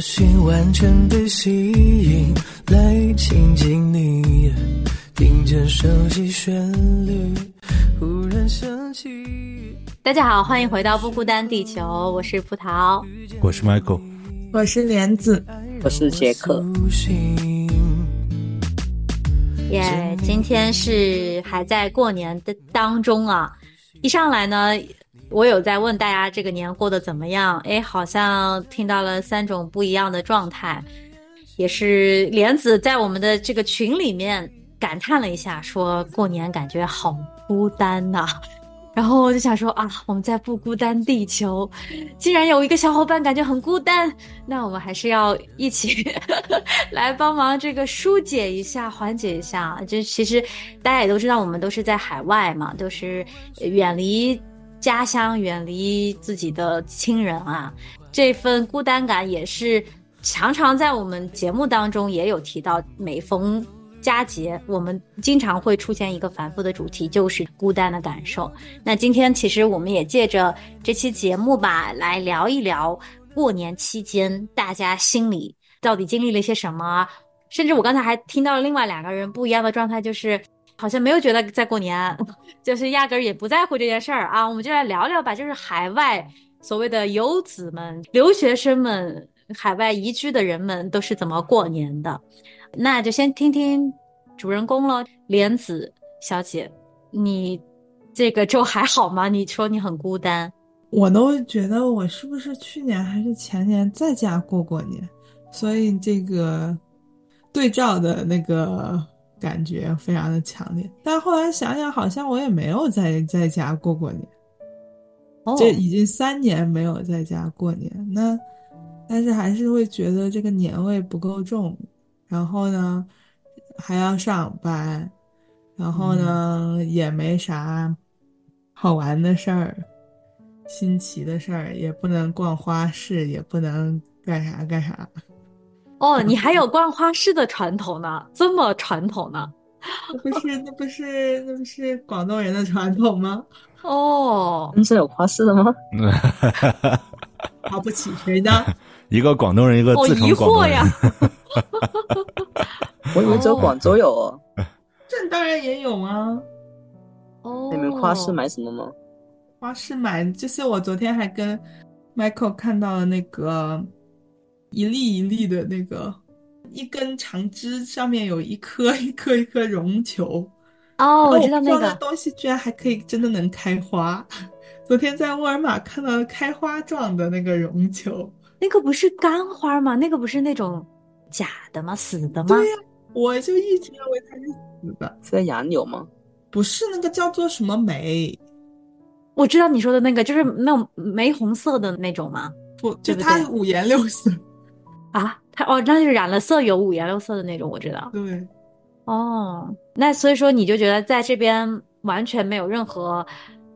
心完全被吸引，来亲近你，听见手机旋律，忽然想起。大家好，欢迎回到不孤单地球，我是葡萄，我是 Michael，我是莲子，我是杰克。耶，今天是还在过年的当中啊，一上来呢。我有在问大家这个年过得怎么样？哎，好像听到了三种不一样的状态，也是莲子在我们的这个群里面感叹了一下，说过年感觉好孤单呐。然后我就想说啊，我们在不孤单地球，既然有一个小伙伴感觉很孤单，那我们还是要一起 来帮忙这个疏解一下、缓解一下。就其实大家也都知道，我们都是在海外嘛，都是远离。家乡远离自己的亲人啊，这份孤单感也是常常在我们节目当中也有提到。每逢佳节，我们经常会出现一个反复的主题，就是孤单的感受。那今天其实我们也借着这期节目吧，来聊一聊过年期间大家心里到底经历了些什么。甚至我刚才还听到了另外两个人不一样的状态，就是。好像没有觉得在过年，就是压根儿也不在乎这件事儿啊。我们就来聊聊吧，就是海外所谓的游子们、留学生们、海外移居的人们都是怎么过年的。那就先听听主人公了，莲子小姐，你这个周还好吗？你说你很孤单，我都觉得我是不是去年还是前年在家过过年，所以这个对照的那个。感觉非常的强烈，但后来想想，好像我也没有在在家过过年，这已经三年没有在家过年，那但是还是会觉得这个年味不够重，然后呢还要上班，然后呢也没啥好玩的事儿、新奇的事儿，也不能逛花市，也不能干啥干啥。哦，你还有逛花市的传统呢，这么传统呢？那不是那不是那不是广东人的传统吗？哦，你是有花市的吗？瞧不起谁呢？一个广东人，一个自称广东人。我以为只有广州有哦。这当然也有啊。哦，你们花市买什么吗？花市买就是我昨天还跟 Michael 看到了那个。一粒一粒的那个，一根长枝上面有一颗 一颗一颗绒球。哦，我知道那个东西居然还可以真的能开花。昨天在沃尔玛看到开花状的那个绒球，那个不是干花吗？那个不是那种假的吗？死的吗？对呀，我就一直认为它是死的。是在杨柳吗？不是，那个叫做什么梅？我知道你说的那个，就是那种玫红色的那种吗？不，就它五颜六色。啊，它哦，那就是染了色，有五颜六色的那种，我知道。对，哦，那所以说你就觉得在这边完全没有任何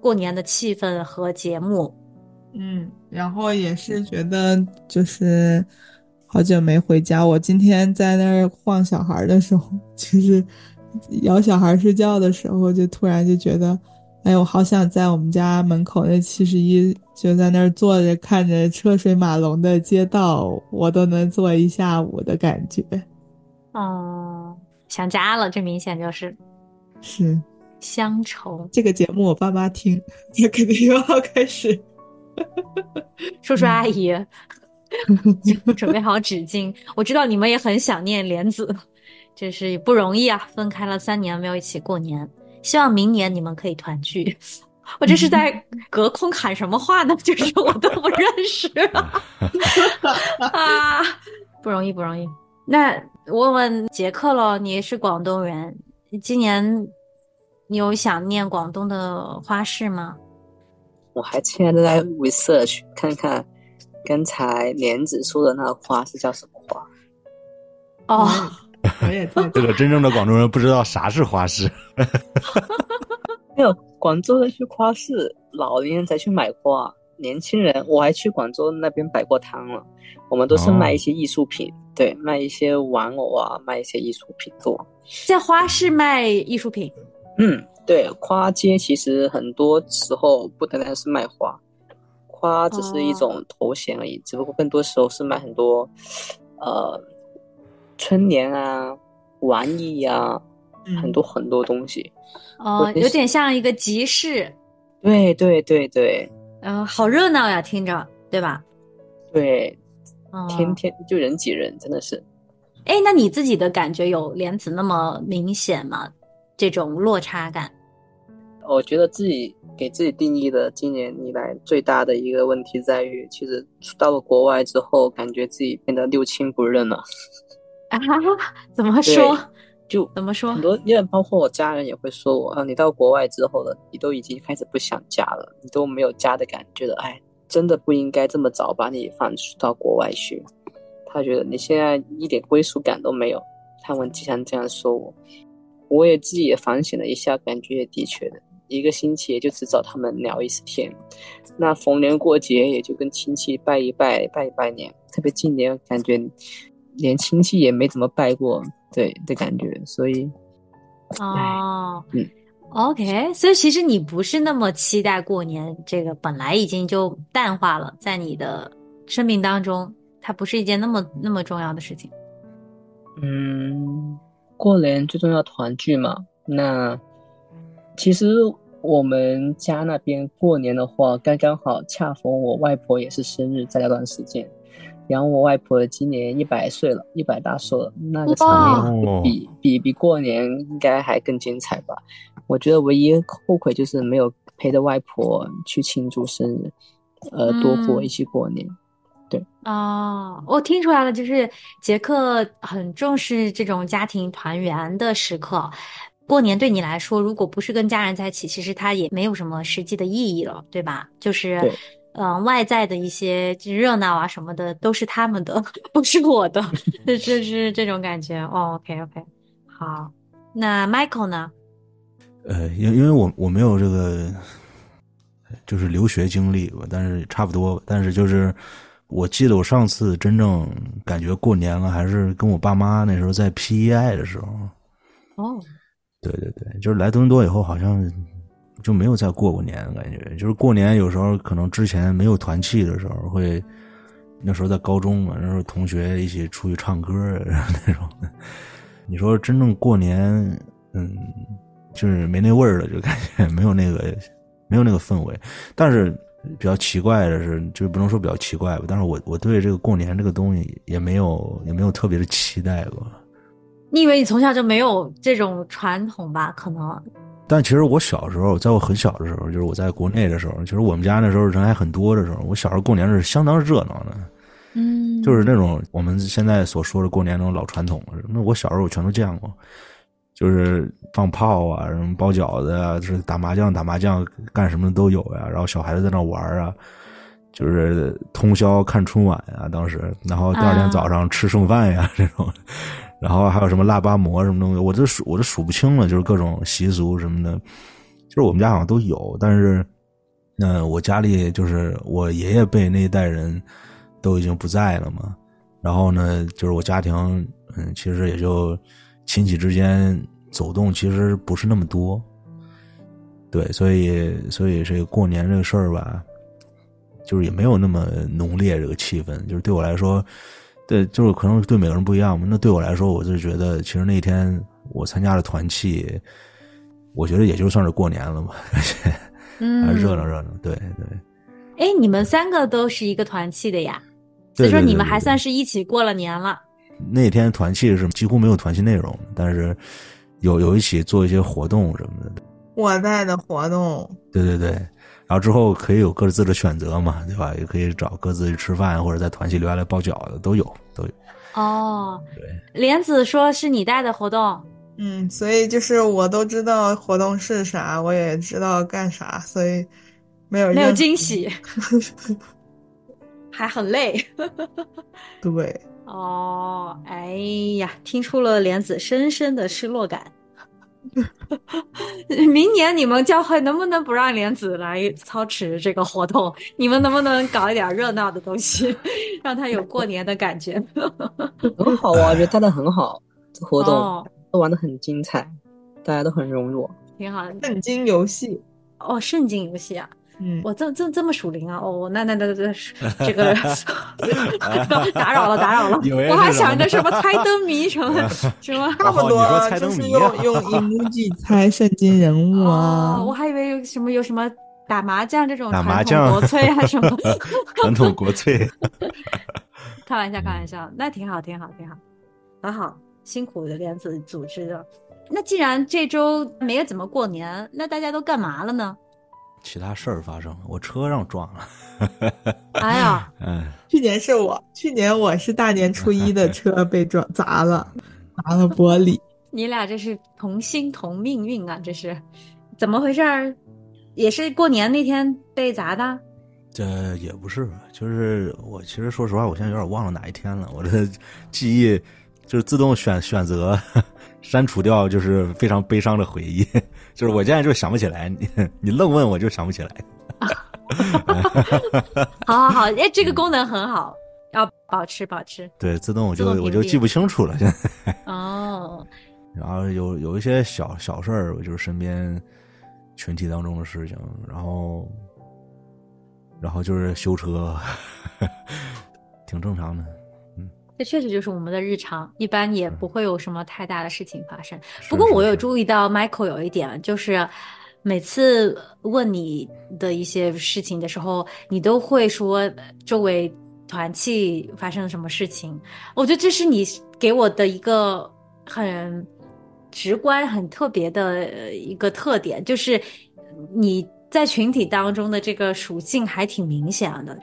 过年的气氛和节目。嗯，然后也是觉得就是好久没回家。我今天在那儿晃小孩的时候，就是摇小孩睡觉的时候，就突然就觉得。哎，我好想在我们家门口那七十一，就在那儿坐着看着车水马龙的街道，我都能坐一下午的感觉。哦，想家了，这明显就是是乡愁。这个节目我爸妈听，他肯定又要开始。叔叔阿姨，准备好纸巾。我知道你们也很想念莲子，这是不容易啊，分开了三年没有一起过年。希望明年你们可以团聚。我这是在隔空喊什么话呢？就是我都不认识 啊，不容易，不容易。那问问杰克喽，你是广东人，今年你有想念广东的花市吗？我还现在在 research 看看刚才莲子说的那个花是叫什么花？哦，我也在 这个真正的广东人不知道啥是花市。没有，广州人去花市，老年人才去买花，年轻人我还去广州那边摆过摊了。我们都是卖一些艺术品，对，卖一些玩偶啊，卖一些艺术品多。在花市卖艺术品，嗯，对，花街其实很多时候不单单是卖花，花只是一种头衔而已，只不过更多时候是卖很多，呃，春联啊、玩意啊，很多很多东西。哦，有点像一个集市。对对对对。嗯，好热闹呀，听着，对吧？对，哦天天就人挤人，真的是。哎，那你自己的感觉有莲子那么明显吗？这种落差感？我觉得自己给自己定义的今年以来最大的一个问题在于，其实到了国外之后，感觉自己变得六亲不认了。啊？怎么说？就怎么说？很多，因为包括我家人也会说我啊，你到国外之后了，你都已经开始不想家了，你都没有家的感觉了。哎，真的不应该这么早把你放到国外去。他觉得你现在一点归属感都没有，他们经常这样说我。我也自己也反省了一下，感觉也的确的，一个星期也就只找他们聊一次天，那逢年过节也就跟亲戚拜一拜、拜一拜年。特别近年感觉连亲戚也没怎么拜过，对的感觉，所以哦，嗯，OK，所以其实你不是那么期待过年，这个本来已经就淡化了，在你的生命当中，它不是一件那么那么重要的事情。嗯，过年最重要团聚嘛。那其实我们家那边过年的话，刚刚好恰逢我外婆也是生日，在那段时间。然后我外婆今年一百岁了，一百大寿了，那个场面比比比过年应该还更精彩吧。我觉得唯一后悔就是没有陪着外婆去庆祝生日，呃，多过一起过年。对哦，我听出来了，就是杰克很重视这种家庭团圆的时刻。过年对你来说，如果不是跟家人在一起，其实它也没有什么实际的意义了，对吧？就是，嗯、呃，外在的一些热闹啊什么的都是他们的，不是我的，这这是这种感觉。哦，OK OK，好，那 Michael 呢？呃，因因为我我没有这个，就是留学经历吧，但是差不多，但是就是。我记得我上次真正感觉过年了，还是跟我爸妈那时候在 PEI 的时候。哦，对对对，就是来多伦多以后，好像就没有再过过年，感觉就是过年有时候可能之前没有团气的时候，会那时候在高中嘛，那时候同学一起出去唱歌 那种的。你说真正过年，嗯，就是没那味儿了，就感觉 没有那个没有那个氛围，但是。比较奇怪的是，就是不能说比较奇怪吧，但是我我对这个过年这个东西也没有也没有特别的期待过。你以为你从小就没有这种传统吧？可能。但其实我小时候，在我很小的时候，就是我在国内的时候，其实我们家那时候人还很多的时候，我小时候过年是相当热闹的。嗯。就是那种我们现在所说的过年那种老传统，那我小时候我全都见过。就是放炮啊，什么包饺子啊，就是打麻将打麻将，干什么都有呀。然后小孩子在那玩啊，就是通宵看春晚啊，当时，然后第二天早上吃剩饭呀、啊、这种，然后还有什么腊八馍什么东西，我这数我这数不清了，就是各种习俗什么的，就是我们家好像都有，但是，嗯，我家里就是我爷爷辈那一代人都已经不在了嘛，然后呢，就是我家庭，嗯，其实也就。亲戚之间走动其实不是那么多，对，所以所以这个过年这个事儿吧，就是也没有那么浓烈这个气氛。就是对我来说，对，就是可能对每个人不一样嘛。那对我来说，我就觉得其实那天我参加了团契，我觉得也就算是过年了嘛，嗯，还热闹热闹。对对。哎，你们三个都是一个团契的呀，所以说你们还算是一起过了年了。那天团契是几乎没有团契内容，但是有有一起做一些活动什么的。我在的活动，对对对，然后之后可以有各自的选择嘛，对吧？也可以找各自去吃饭，或者在团系留下来包饺子，都有都有。哦，对，莲子说是你带的活动，嗯，所以就是我都知道活动是啥，我也知道干啥，所以没有没有惊喜。还很累。对，哦，哎呀，听出了莲子深深的失落感。明年你们教会能不能不让莲子来操持这个活动？你们能不能搞一点热闹的东西，让他有过年的感觉？很好啊，我觉得带的很好，这活动、哦都玩的很精彩，大家都很融入。挺好的。圣经游戏，哦，圣经游戏啊，嗯，我这这这么属灵啊！哦，那那那那 这个 打扰了，打扰了，我还想着什么 猜灯谜什么什么。差不多就是猜灯谜啊用用 emoji 猜圣经人物啊哦，我。还以为有什么有什么打麻将这种传统国粹啊什么。传统国粹。开玩笑，开玩笑，那挺好，挺好，挺好，很好，辛苦的莲子组织的。那既然这周没有怎么过年，那大家都干嘛了呢？其他事儿发生了，我车让撞了。哎呀，嗯，去年是我，去年我是大年初一的车被撞砸了，砸了玻璃。你俩这是同心同命运啊！这是怎么回事儿？也是过年那天被砸的？这也不是，就是我其实说实话，我现在有点忘了哪一天了，我的记忆就是自动选选择删除掉，就是非常悲伤的回忆，就是我现在就想不起来，你 你愣问我就想不起来。好好好，哎，这个功能很好，要保持保持。对，自动我就动我就记不清楚了，现在。哦，然后有有一些小小事儿，就是身边群体当中的事情，然后然后就是修车，挺正常的。这确实就是我们的日常，一般也不会有什么太大的事情发生。不过我有注意到 Michael 有一点，就是每次问你的一些事情的时候，你都会说呃周围团气发生了什么事情。我觉得这是你给我的一个很直观、很特别的呃一个特点，就是你在群体当中的这个属性还挺明显的。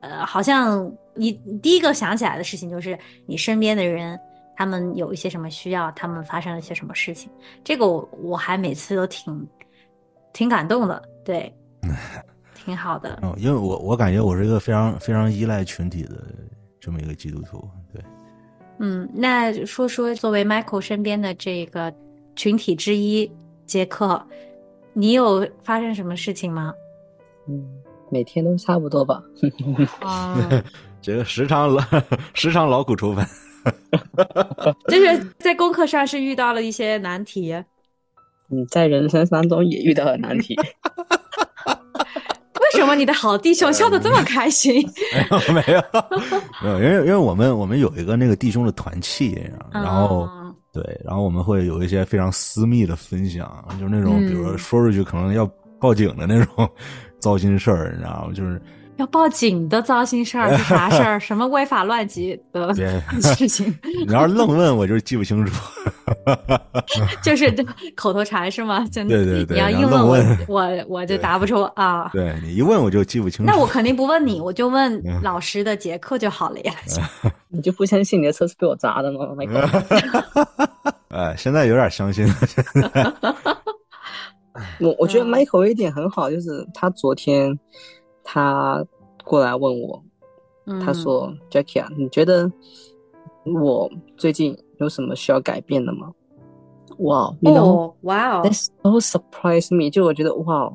呃，好像你你第一个想起来的事情就是你身边的人，他们有一些什么需要，他们发生了一些什么事情，这个我我还每次都挺挺感动的，对，挺好的。哦，因为我我感觉我是一个非常非常依赖群体的这么一个基督徒，对。嗯，那说说作为 Michael 身边的这个群体之一，杰克，你有发生什么事情吗？嗯，每天都差不多吧。啊、这个时常劳 时常劳苦愁烦，就是在功课上是遇到了一些难题。你，在人生当中也遇到了难题。为什么你的好弟兄笑得这么开心？没有没有，没有因为因为我们我们有一个那个弟兄的团契，然后、嗯对，然后我们会有一些非常私密的分享，就是那种、嗯比如说说出去可能要报警的那种糟心事儿，你知道吗？就是要报警的糟心事儿是啥事儿？什么违法乱纪的事情？你要是愣问我，就是记不清楚。就是这口头禅是吗？真的，对对对你要硬问我问，我我就答不出啊。对你一问我就记不清楚。那我肯定不问你，我就问嗯老师的杰克就好了呀。你就不相信你的车是被我砸的吗，Michael？哎，现在有点相信了。我我觉得嗯 Michael 有一点很好，就是他昨天他过来问我，嗯他说、Jackie 啊，你觉得我最近有什么需要改变的吗？哇，哦，哇哦 that，so surprise me，就我觉得哇，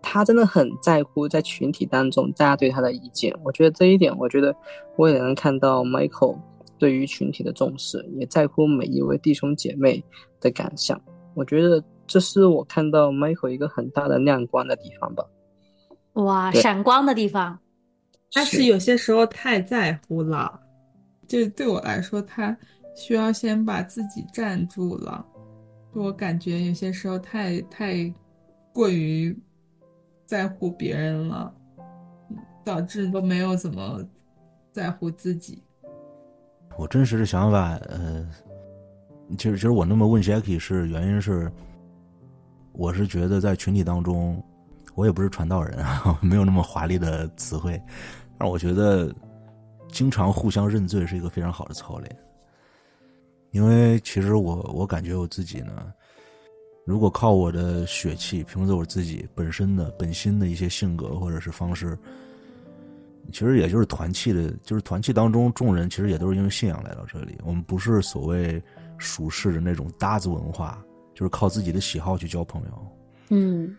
他真的很在乎在群体当中大家对他的意见。我觉得这一点，我觉得我也能看到 Michael 对于群体的重视，也在乎每一位弟兄姐妹的感想。我觉得这是我看到 Michael 一个很大的亮光的地方吧。哇，闪光的地方。但是有些时候太在乎了，就对我来说，他需要先把自己站住了。就我感觉有些时候太太过于在乎别人了，导致都没有怎么在乎自己。我真实的想法，呃，其实其实我那么问 Jackie 是原因是，我是觉得在群体当中，我也不是传道人啊，没有那么华丽的词汇，但我觉得经常互相认罪是一个非常好的操练，因为其实我我感觉我自己呢，如果靠我的血气，凭着我自己本身的本心的一些性格或者是方式，其实也就是团契的，就是团契当中众人其实也都是因为信仰来到这里。我们不是所谓属世的那种搭子文化，就是靠自己的喜好去交朋友。嗯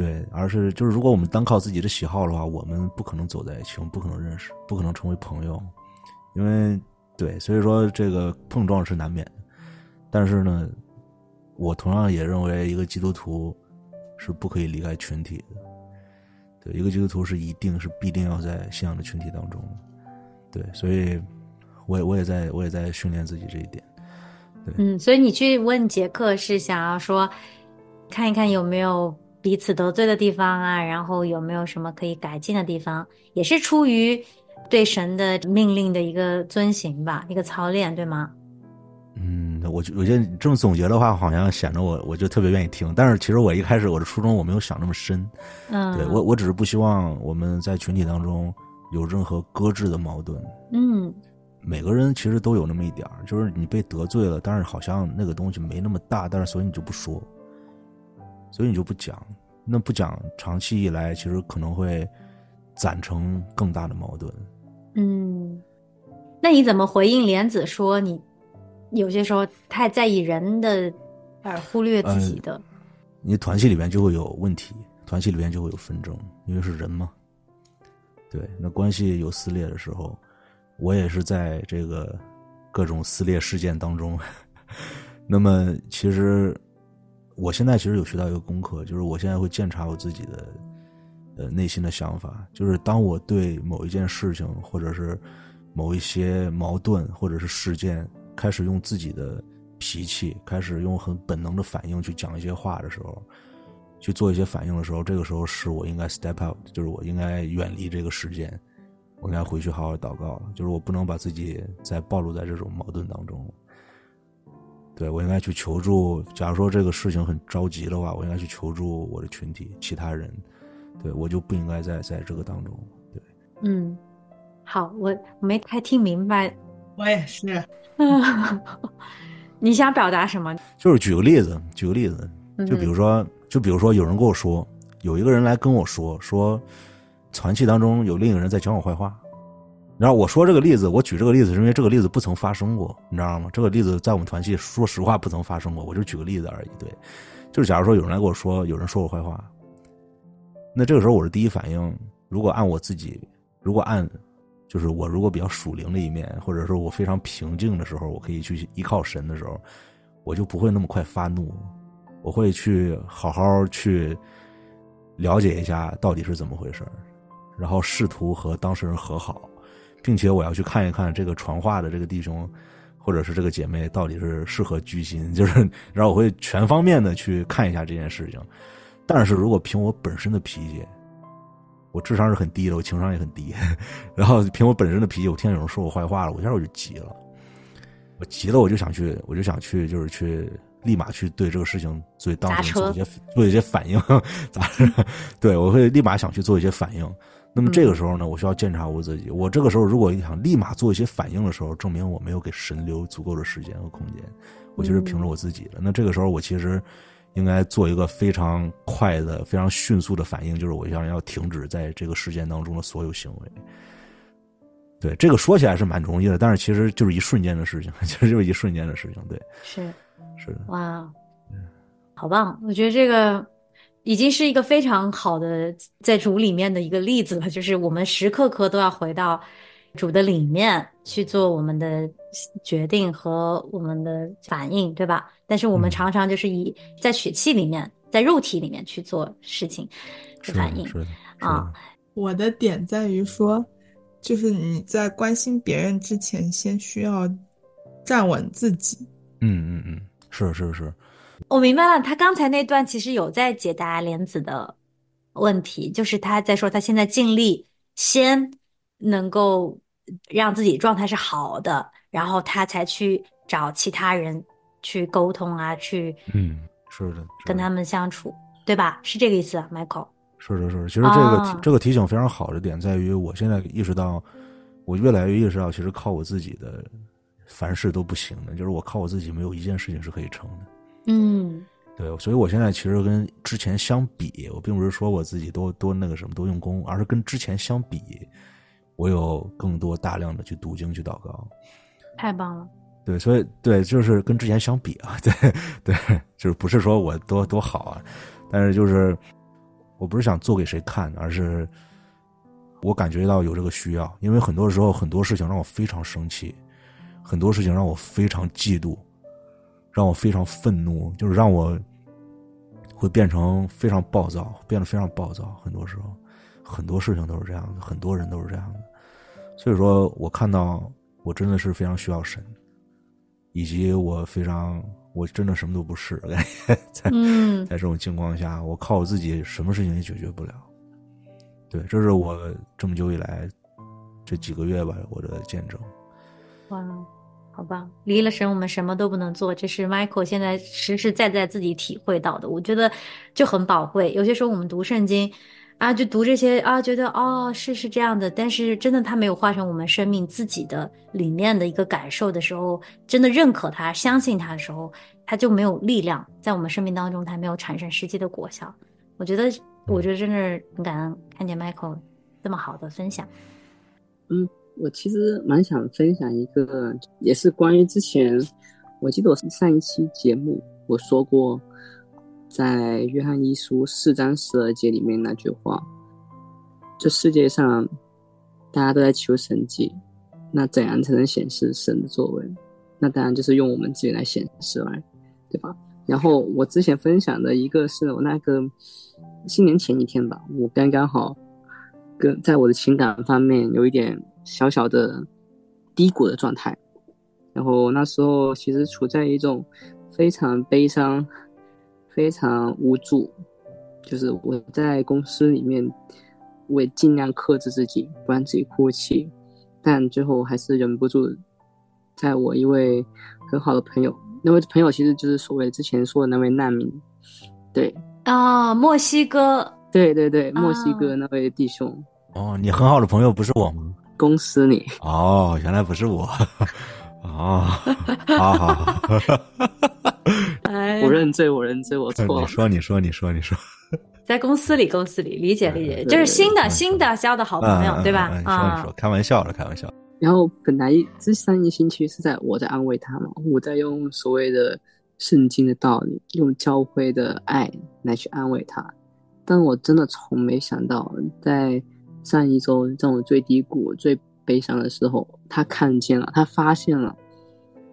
对，而是就是如果我们单靠自己的喜好的话，我们不可能走在一起，我们不可能认识，不可能成为朋友，因为对，所以说这个碰撞是难免的。但是呢，我同样也认为一个基督徒是不可以离开群体的。对，一个基督徒是一定是必定要在信仰的群体当中。对，所以我也我也在我也在训练自己这一点。嗯，所以你去问杰克是想要说，看一看有没有彼此得罪的地方啊，然后有没有什么可以改进的地方，也是出于对神的命令的一个遵行吧，一个操练，对吗？嗯，我觉我觉得你这么总结的话，好像显得我我就特别愿意听。但是其实我一开始我的初衷我没有想那么深，嗯，对我我只是不希望我们在群体当中有任何搁置的矛盾。嗯每个人其实都有那么一点儿，就是你被得罪了，但是好像那个东西没那么大，但是所以你就不说，所以你就不讲。那不讲，长期以来其实可能会攒成更大的矛盾。嗯，那你怎么回应莲子说你有些时候太在意人的，而忽略自己的？你团契里面就会有问题，团契里面就会有纷争，因为是人嘛。对，那关系有撕裂的时候，我也是在这个各种撕裂事件当中。那么，其实我现在其实有学到一个功课，就是我现在会检查我自己的呃内心的想法，就是当我对某一件事情或者是某一些矛盾或者是事件开始用自己的脾气，开始用很本能的反应去讲一些话的时候，去做一些反应的时候，这个时候是我应该 step out，就是我应该远离这个事件，我应该回去好好祷告了，就是我不能把自己再暴露在这种矛盾当中。对我应该去求助，假如说这个事情很着急的话，我应该去求助我的群体其他人，对我就不应该在在这个当中。对，嗯，好，我我没太听明白，我也是。你想表达什么？就是举个例子，举个例子，就比如说，就比如说，有人跟我说，有一个人来跟我说，说团契当中有另一个人在讲我坏话。然后我说这个例子，我举这个例子是因为这个例子不曾发生过，你知道吗？这个例子在我们团契，说实话不曾发生过，我就举个例子而已。对，就是假如说有人来跟我说，有人说我坏话，那这个时候我的第一反应，如果按我自己，如果按，就是我如果比较属灵的一面，或者说我非常平静的时候，我可以去依靠神的时候，我就不会那么快发怒，我会去好好去了解一下到底是怎么回事然后试图和当事人和好。并且我要去看一看这个传话的这个弟兄，或者是这个姐妹到底是适合居心，就是然后我会全方面的去看一下这件事情。但是如果凭我本身的脾气，我智商是很低的，我情商也很低，然后凭我本身的脾气，我听见有人说我坏话了，我一下我就急了，我急了我就想去，我就想去，就是去立马去对这个事情做当做一些做一些反应，对我会立马想去做一些反应。那么这个时候呢，我需要检查我自己。我这个时候如果想立马做一些反应的时候，证明我没有给神留足够的时间和空间，我就是凭着我自己的。那这个时候我其实应该做一个非常快的、非常迅速的反应，就是我想要停止在这个事件当中的所有行为。对，这个说起来是蛮容易的，但是其实就是一瞬间的事情，其实就是一瞬间的事情。对，是是的，哇，好棒！我觉得这个。已经是一个非常好的在主里面的一个例子了，就是我们时刻刻都要回到主的里面去做我们的决定和我们的反应，对吧？但是我们常常就是以在血气里面，在肉体里面去做事情的反应啊。我的点在于说，就是你在关心别人之前，先需要站稳自己。嗯嗯嗯，是是是。我明白了，他刚才那段其实有在解答莲子的问题，就是他在说他现在尽力先能够让自己状态是好的，然后他才去找其他人去沟通啊，去嗯，是的，跟他们相处，对吧？是这个意思，Michael。是的，是的。其实这个这个提醒非常好的点在于，我现在意识到，我越来越意识到，其实靠我自己的凡事都不行的，就是我靠我自己没有一件事情是可以成的。嗯，对，所以我现在其实跟之前相比，我并不是说我自己多多那个什么多用功，而是跟之前相比，我有更多大量的去读经去祷告。太棒了。对，所以对，就是跟之前相比啊，对对，就是不是说我多多好啊，但是就是我不是想做给谁看，而是我感觉到有这个需要，因为很多时候很多事情让我非常生气，很多事情让我非常嫉妒，让我非常愤怒，就是让我会变成非常暴躁，变得非常暴躁。很多时候，很多事情都是这样的，很多人都是这样的，所以说我看到我真的是非常需要神。以及我非常，我真的什么都不是，在嗯在这种情况下，我靠我自己什么事情也解决不了。对，这是我这么久以来这几个月吧，我的见证。哇，好吧！离了神，我们什么都不能做，这是 Michael 现在实实在在自己体会到的，我觉得就很宝贵。有些时候我们读圣经啊，就读这些啊，觉得哦是是这样的，但是真的他没有化成我们生命自己的里面的一个感受的时候，真的认可他、相信他的时候，他就没有力量在我们生命当中，他没有产生实际的果效。我觉得，我觉得真的很感恩看见 Michael 这么好的分享。嗯，我其实蛮想分享一个，也是关于之前，我记得我上一期节目我说过，在约翰一书四章十二节里面那句话，这世界上大家都在求神迹，那怎样才能显示神的作为？那当然就是用我们自己来显示来，对吧？然后我之前分享的一个是我那个新年前一天吧，我刚刚好跟在我的情感方面有一点小小的低谷的状态，然后那时候其实处在一种非常悲伤、非常无助，就是我在公司里面，我也尽量克制自己，不让自己哭泣，但最后还是忍不住，在我一位很好的朋友，那位朋友其实就是所谓之前说的那位难民，对啊、墨西哥。对对对，墨西啊。哥那位弟兄，哦，你很好的朋友不是我吗？公司里。哦，原来不是我。哦，好好好，哎我认罪，我认罪，我错了。你说，你说，你说，你说，在公司里，公司里理解理解，就是新的嗯新的交的好朋友，嗯对吧？啊你说，，开玩笑的，开玩笑。然后本来这上一星期是在我在安慰他嘛，我在用所谓的圣经的道理，用教会的爱来去安慰他。但我真的从没想到，在上一周在我最低谷、最悲伤的时候，他看见了，他发现了，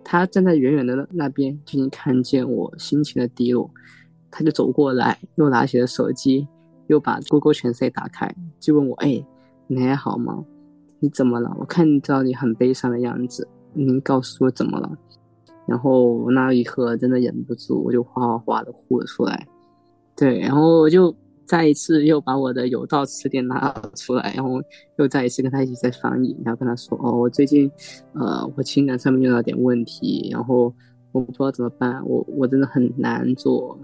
他站在远远的那边，就已经看见我心情的低落，他就走过来，又拿起了手机，又把 Google 全 r 打开，就问我：“哎，你还好吗？你怎么了？我看到你很悲伤的样子，您告诉我怎么了？”然后那一刻真的忍不住，我就哗哗哗的哭了出来。对，然后我就再一次又把我的有道词典拿出来，然后又再一次跟他一起在翻译，然后跟他说：“哦，我最近呃，我情感上面遇到点问题，然后我不知道怎么办，我我真的很难做，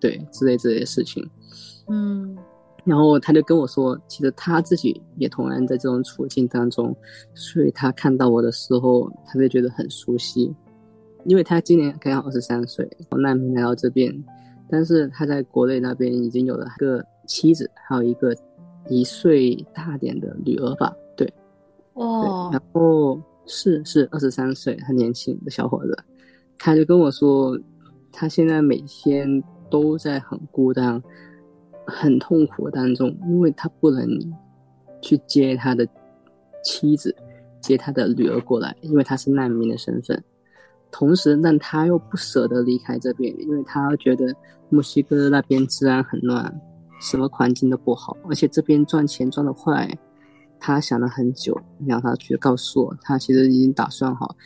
对之类之类的事情。”嗯然后他就跟我说，其实他自己也同样在这种处境当中，所以他看到我的时候，他就觉得很熟悉，因为他今年刚好二十三岁，难民来到这边，但是他在国内那边已经有了一个妻子，还有一个一岁大点的女儿吧，对，对，哦然后是是二十三岁，很年轻的小伙子，他就跟我说，他现在每天都在很孤单、很痛苦当中，因为他不能去接他的妻子、接他的女儿过来，因为他是难民的身份。同时，但他又不舍得离开这边，因为他觉得墨西哥那边治安很乱，什么环境都不好，而且这边赚钱赚得快。他想了很久，然后他去告诉我，他其实已经打算好，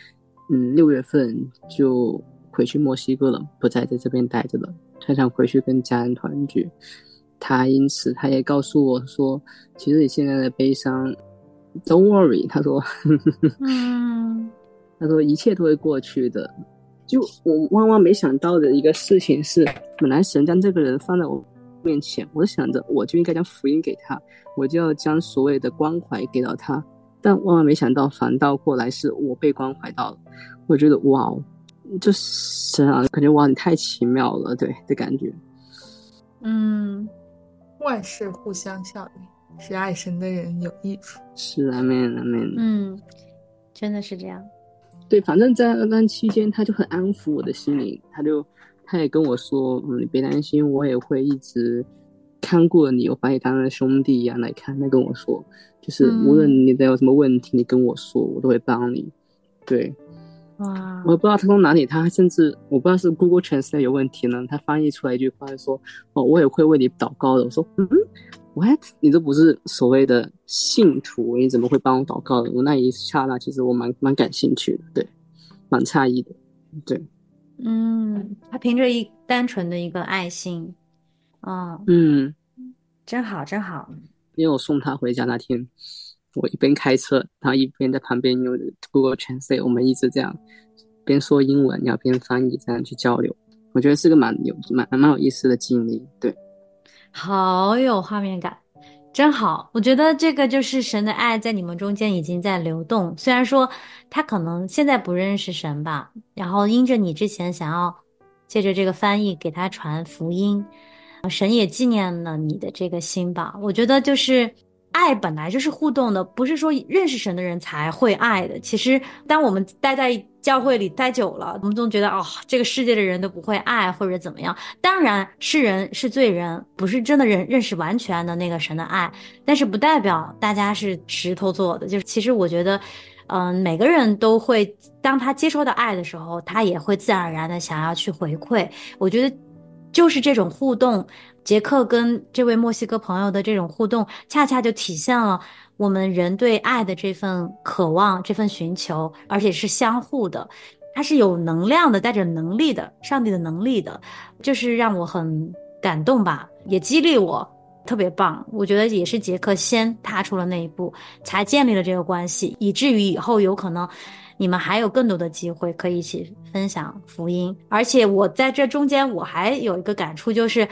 嗯，六月份就回去墨西哥了，不再在这边待着了。他想回去跟家人团聚。他因此他也告诉我说，其实你现在的悲伤，Don't worry，他说，嗯他说一切都会过去的。就我万万没想到的一个事情是，本来神将这个人放在我面前，我想着我就应该将福音给他，我就要将所谓的关怀给到他，但万万没想到，反倒过来是我被关怀到了。我觉得哇哦，这神啊，感觉哇，你太奇妙了，对的感觉。嗯万事互相效力。是爱神的人有益处。是啊，man 啊 man。嗯，真的是这样。对，反正在那段期间，他就很安抚我的心灵，他就他也跟我说，嗯，你别担心，我也会一直看顾你，我把你当成兄弟一样来看。他跟我说，就是无论你再有什么问题，你跟我说，我都会帮你。对，哇，我不知道他从哪里，他甚至我不知道是 Google Translate 有问题呢，他翻译出来一句话说，哦，我也会为你祷告的。我说，嗯，what？你这不是所谓的信徒，你怎么会帮我祷告的？我那一刹那，其实我蛮蛮感兴趣的，对，蛮诧异的，对，嗯，他凭着一单纯的一个爱心，哦，嗯，真好，真好。因为我送他回家那天，我一边开车，然后一边在旁边用 Google Translate，我们一直这样边说英文，然后边翻译，这样去交流。我觉得是个蛮有蛮蛮有意思的经历，对。好有画面感，真好。我觉得这个就是神的爱在你们中间已经在流动。虽然说他可能现在不认识神吧，然后因着你之前想要借着这个翻译给他传福音，神也纪念了你的这个心吧。我觉得就是爱本来就是互动的，不是说认识神的人才会爱的。其实当我们待在教会里待久了，我们总觉得哦，这个世界的人都不会爱或者怎么样。当然是人是罪人，不是真的人认识完全的那个神的爱，但是不代表大家是石头做的。就是其实我觉得，嗯，每个人都会当他接收到爱的时候，他也会自然而然的想要去回馈。我觉得就是这种互动，杰克跟这位墨西哥朋友的这种互动，恰恰就体现了。我们人对爱的这份渴望、这份寻求，而且是相互的，它是有能量的，带着能力的，上帝的能力的，就是让我很感动吧，也激励我，特别棒。我觉得也是杰克先踏出了那一步，才建立了这个关系，以至于以后有可能你们还有更多的机会可以一起分享福音。而且我在这中间我还有一个感触，就是。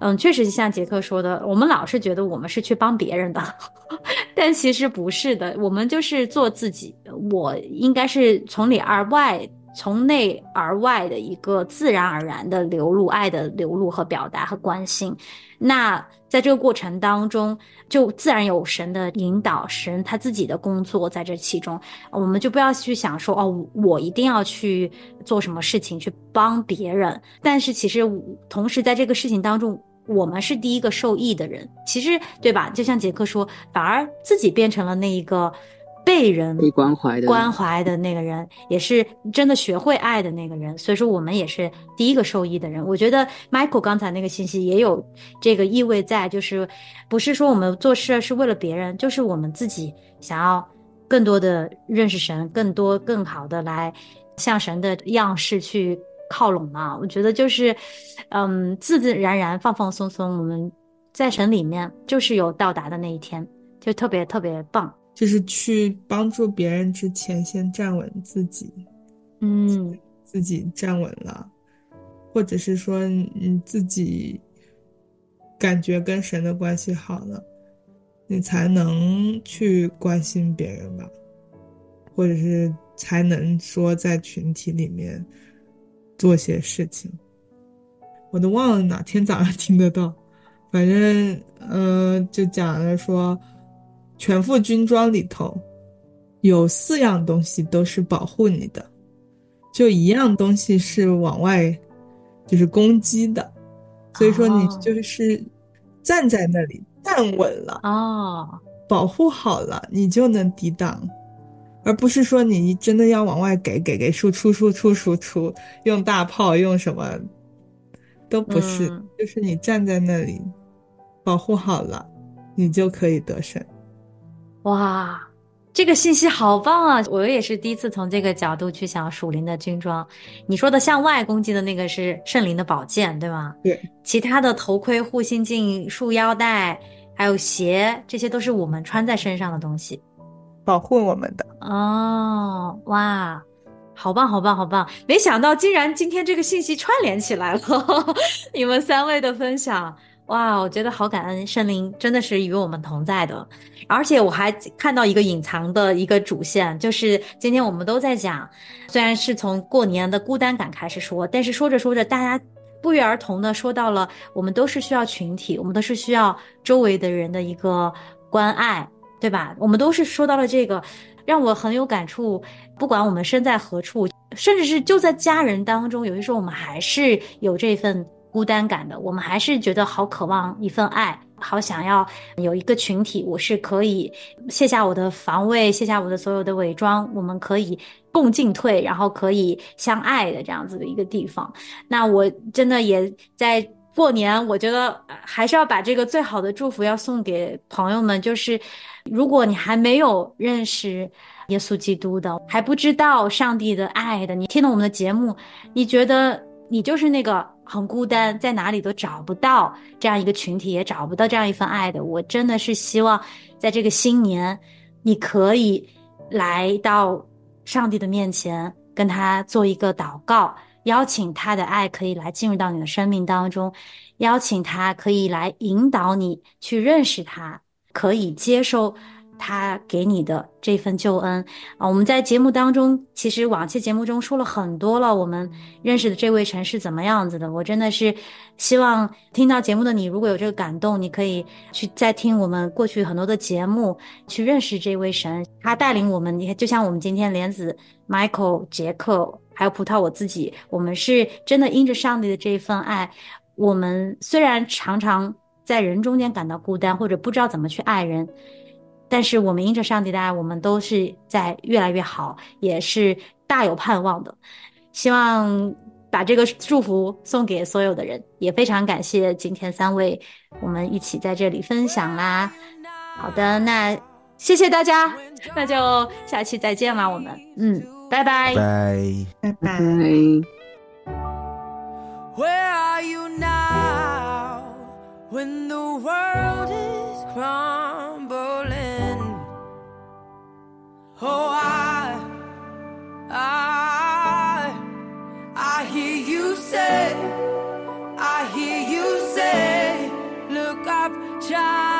嗯，确实像杰克说的，我们老是觉得我们是去帮别人的，但其实不是的，我们就是做自己。我应该是从里而外、从内而外的一个自然而然的流露爱的流露和表达和关心。那在这个过程当中，就自然有神的引导，神他自己的工作在这其中，我们就不要去想说哦，我一定要去做什么事情去帮别人。但是其实同时在这个事情当中。我们是第一个受益的人，其实对吧？就像杰克说，反而自己变成了那一个被人被关怀的关怀的那个人，也是真的学会爱的那个人。所以说，我们也是第一个受益的人。我觉得 Michael 刚才那个信息也有这个意味在，就是不是说我们做事是为了别人，就是我们自己想要更多的认识神，更多更好的来向神的样式去。靠拢嘛，我觉得就是，嗯，自自然然、放放松松，我们在神里面就是有到达的那一天，就特别特别棒。就是去帮助别人之前，先站稳自己，嗯，自己站稳了，或者是说，你自己感觉跟神的关系好了，你才能去关心别人吧，或者是才能说在群体里面。做些事情，我都忘了哪天早上听得到，反正嗯，就讲了说，全副军装里头有四样东西都是保护你的，就一样东西是往外就是攻击的，所以说你就是站在那里站稳了啊，保护好了，你就能抵挡。而不是说你真的要往外给给给输出输出输出，用大炮用什么，都不是，就是你站在那里，保护好了，你就可以得胜。哇，这个信息好棒啊！我也是第一次从这个角度去想属灵的军装。你说的向外攻击的那个是圣灵的宝剑，对吗？对。其他的头盔、护心镜、束腰带，还有鞋，这些都是我们穿在身上的东西。保护我们的哦，哇，好棒，好棒，好棒！没想到竟然今天这个信息串联起来了，你们三位的分享，哇，我觉得好感恩，圣灵真的是与我们同在的。而且我还看到一个隐藏的一个主线，就是今天我们都在讲，虽然是从过年的孤单感开始说，但是说着说着，大家不约而同的说到了，我们都是需要群体，我们都是需要周围的人的一个关爱，对吧？我们都是说到了这个，让我很有感触。不管我们身在何处，甚至是就在家人当中，有些时候我们还是有这份孤单感的，我们还是觉得好渴望一份爱。好想要有一个群体，我是可以卸下我的防卫，卸下我的所有的伪装，我们可以共进退，然后可以相爱的这样子的一个地方。那我真的也在过年，我觉得还是要把这个最好的祝福要送给朋友们，就是如果你还没有认识耶稣基督的，还不知道上帝的爱的，你听了我们的节目，你觉得你就是那个。很孤单，在哪里都找不到这样一个群体，也找不到这样一份爱的。我真的是希望，在这个新年，你可以来到上帝的面前，跟他做一个祷告，邀请他的爱可以来进入到你的生命当中，邀请他可以来引导你去认识他，可以接受。他给你的这份救恩啊，我们在节目当中，其实往期节目中说了很多了。我们认识的这位神是怎么样子的？我真的是希望听到节目的你，如果有这个感动，你可以去再听我们过去很多的节目，去认识这位神。他带领我们，你看，就像我们今天莲子、Michael、杰克，还有葡萄，我自己，我们是真的因着上帝的这一份爱。我们虽然常常在人中间感到孤单，或者不知道怎么去爱人。但是我们因着上帝的爱，我们都是在越来越好，也是大有盼望的。希望把这个祝福送给所有的人，也非常感谢今天三位我们一起在这里分享啦。好的，那谢谢大家，那就下期再见啦，我们嗯，拜拜，拜拜拜。 Where are you now when the world is crumbling? Oh, I, I, I hear you say, I hear you say, look up, child.